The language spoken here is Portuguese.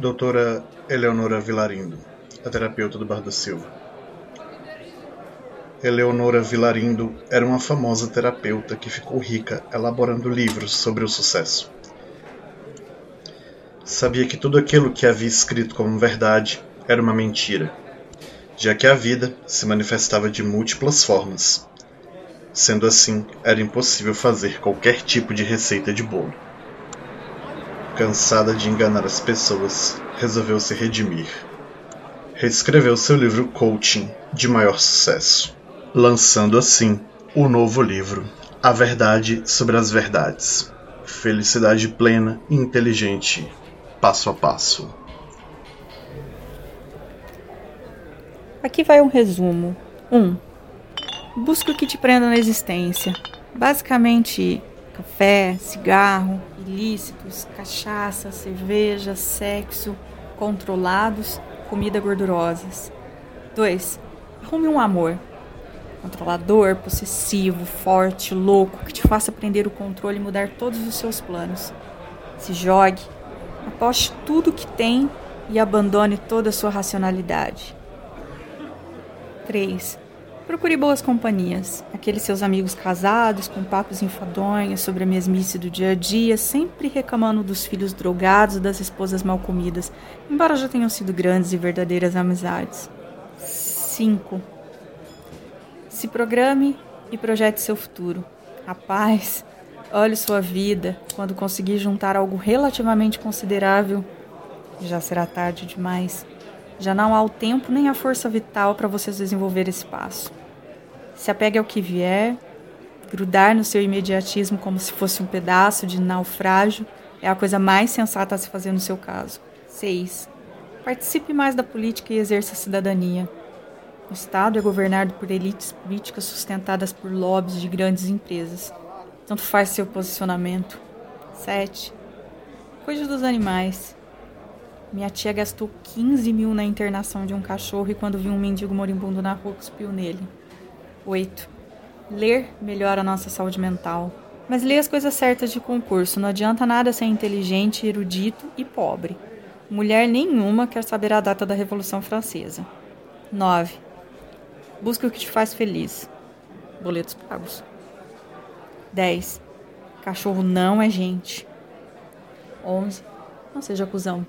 Doutora Eleonora Vilarindo, a terapeuta do Bar da Silva. Eleonora Vilarindo era uma famosa terapeuta que ficou rica elaborando livros sobre o sucesso. Sabia que tudo aquilo que havia escrito como verdade era uma mentira, já que a vida se manifestava de múltiplas formas. Sendo assim, era impossível fazer qualquer tipo de receita de bolo. Cansada de enganar as pessoas, resolveu se redimir. Reescreveu seu livro Coaching de maior sucesso, lançando assim o novo livro A Verdade sobre as Verdades. Felicidade plena e inteligente, passo a passo. Aqui vai um resumo. 1. Um, busque o que te prenda na existência. Basicamente, café, cigarro, ilícitos, cachaça, cerveja, sexo, controlados, comida gordurosas. 2. Arrume um amor. Controlador, possessivo, forte, louco, que te faça prender o controle e mudar todos os seus planos. Se jogue, aposte tudo que tem e abandone toda a sua racionalidade. 3. Procure boas companhias, aqueles seus amigos casados com papos enfadonhos sobre a mesmice do dia a dia, sempre reclamando dos filhos drogados das esposas mal comidas, embora já tenham sido grandes e verdadeiras amizades. 5. Se programe e projete seu futuro. Rapaz, olhe sua vida. Quando conseguir juntar algo relativamente considerável, já será tarde demais. Já não há o tempo nem a força vital para você desenvolver esse passo. Se apegue ao que vier, grudar no seu imediatismo como se fosse um pedaço de naufrágio é a coisa mais sensata a se fazer no seu caso. 6. Participe mais da política e exerça a cidadania. O Estado é governado por elites políticas sustentadas por lobbies de grandes empresas. Tanto faz seu posicionamento. 7. Cuide dos animais. Minha tia gastou 15 mil na internação de um cachorro e quando viu um mendigo moribundo na rua, cuspiu nele. 8. Ler melhora a nossa saúde mental. Mas lê as coisas certas de concurso. Não adianta nada ser inteligente, erudito e pobre. Mulher nenhuma quer saber a data da Revolução Francesa. 9. Busque o que te faz feliz. Boletos pagos. 10. Cachorro não é gente. 11. Não seja cuzão.